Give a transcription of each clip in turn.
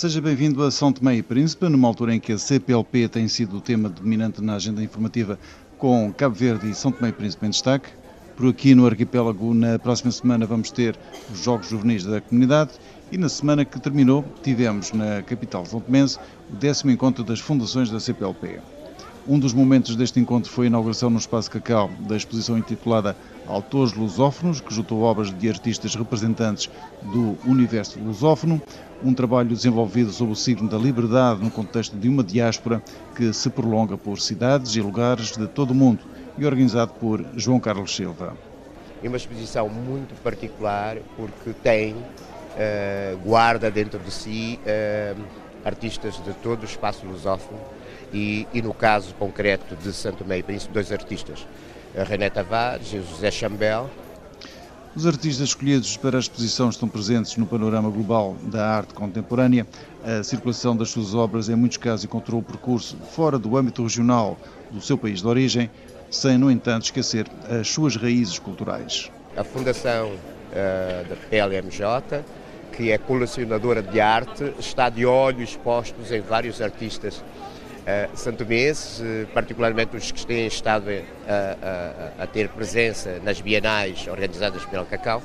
Seja bem-vindo a São Tomé e Príncipe, numa altura em que a CPLP tem sido o tema dominante na agenda informativa, com Cabo Verde e São Tomé e Príncipe em destaque. Por aqui no arquipélago, na próxima semana, vamos ter os Jogos Juvenis da Comunidade e na semana que terminou, tivemos na capital São Tomense o décimo encontro das fundações da CPLP. Um dos momentos deste encontro foi a inauguração no Espaço Cacau da exposição intitulada Autores Lusófonos, que juntou obras de artistas representantes do universo lusófono, um trabalho desenvolvido sob o signo da liberdade no contexto de uma diáspora que se prolonga por cidades e lugares de todo o mundo e organizado por João Carlos Silva. É uma exposição muito particular porque tem, uh, guarda dentro de si uh, artistas de todo o espaço lusófono e, e, no caso concreto de Santo Meio Príncipe, dois artistas, René Tavares e José Chambel. Os artistas escolhidos para a exposição estão presentes no panorama global da arte contemporânea. A circulação das suas obras, em muitos casos, encontrou o percurso fora do âmbito regional do seu país de origem, sem, no entanto, esquecer as suas raízes culturais. A Fundação uh, da PLMJ, que é colecionadora de arte, está de olhos postos em vários artistas uh, santomenses, uh, particularmente os que têm estado a, a, a, ter presença nas bienais organizadas pelo Cacau,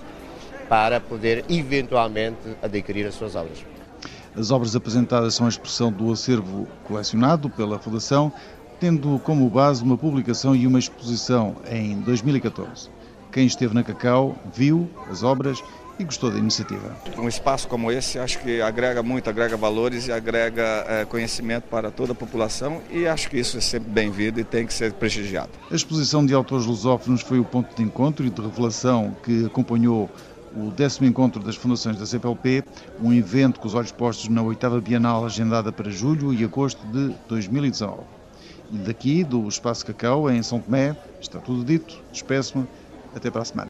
para poder eventualmente adquirir as suas obras. As obras apresentadas são a expressão do acervo colecionado pela Fundação, tendo como base uma publicação e uma exposição em 2014. Quem esteve na Cacau viu as obras e gostou da iniciativa. Um espaço como esse acho que agrega muito, agrega valores e agrega é, conhecimento para toda a população e acho que isso é sempre bem-vindo e tem que ser prestigiado. A exposição de autores lusófonos foi o ponto de encontro e de revelação que acompanhou o décimo encontro das fundações da CPLP, um evento com os olhos postos na oitava Bienal agendada para julho e agosto de 2019. E daqui, do Espaço Cacau, em São Tomé, está tudo dito. Despeço-me. Até para a semana.